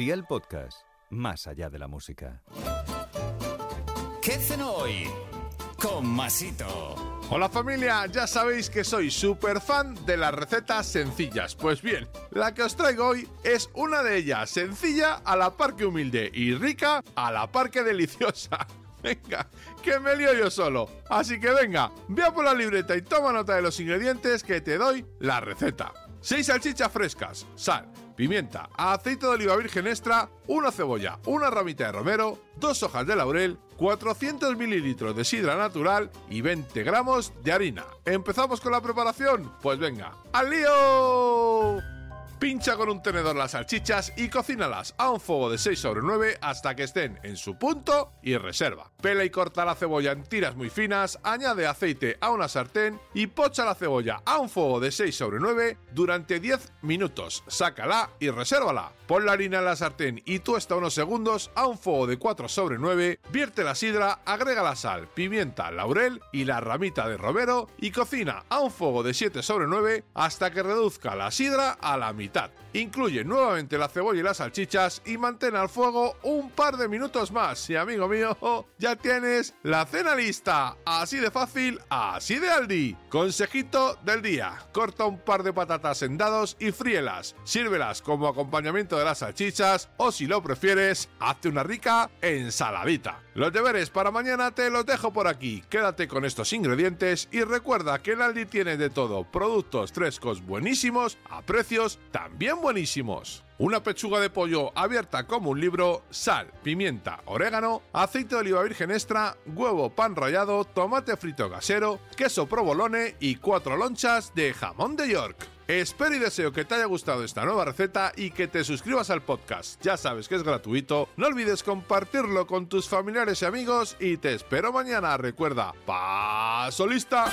Día el podcast, más allá de la música. ¿Qué cenó hoy? Con Masito. Hola familia, ya sabéis que soy súper fan de las recetas sencillas. Pues bien, la que os traigo hoy es una de ellas, sencilla a la par que humilde y rica a la par que deliciosa. Venga, que me lío yo solo. Así que venga, ve por la libreta y toma nota de los ingredientes que te doy la receta. 6 salchichas frescas, sal, pimienta, aceite de oliva virgen extra, una cebolla, una ramita de romero, dos hojas de laurel, 400 mililitros de sidra natural y 20 gramos de harina. ¿Empezamos con la preparación? Pues venga, ¡al lío! Pincha con un tenedor las salchichas y cocínalas a un fuego de 6 sobre 9 hasta que estén en su punto y reserva. Pela y corta la cebolla en tiras muy finas, añade aceite a una sartén y pocha la cebolla a un fuego de 6 sobre 9 durante 10 minutos. Sácala y resérvala. Pon la harina en la sartén y tuesta unos segundos a un fuego de 4 sobre 9, vierte la sidra, agrega la sal, pimienta, laurel y la ramita de romero y cocina a un fuego de 7 sobre 9 hasta que reduzca la sidra a la mitad Incluye nuevamente la cebolla y las salchichas y mantén al fuego un par de minutos más. Y amigo mío, ya tienes la cena lista. Así de fácil, así de Aldi. Consejito del día. Corta un par de patatas en dados y fríelas. Sírvelas como acompañamiento de las salchichas o si lo prefieres, hazte una rica ensaladita. Los deberes para mañana te los dejo por aquí. Quédate con estos ingredientes y recuerda que en Aldi tiene de todo. Productos frescos buenísimos a precios también buenísimos. Una pechuga de pollo abierta como un libro, sal, pimienta, orégano, aceite de oliva virgen extra, huevo pan rallado, tomate frito casero, queso provolone y cuatro lonchas de jamón de York. Espero y deseo que te haya gustado esta nueva receta y que te suscribas al podcast. Ya sabes que es gratuito. No olvides compartirlo con tus familiares y amigos y te espero mañana. Recuerda, paso lista.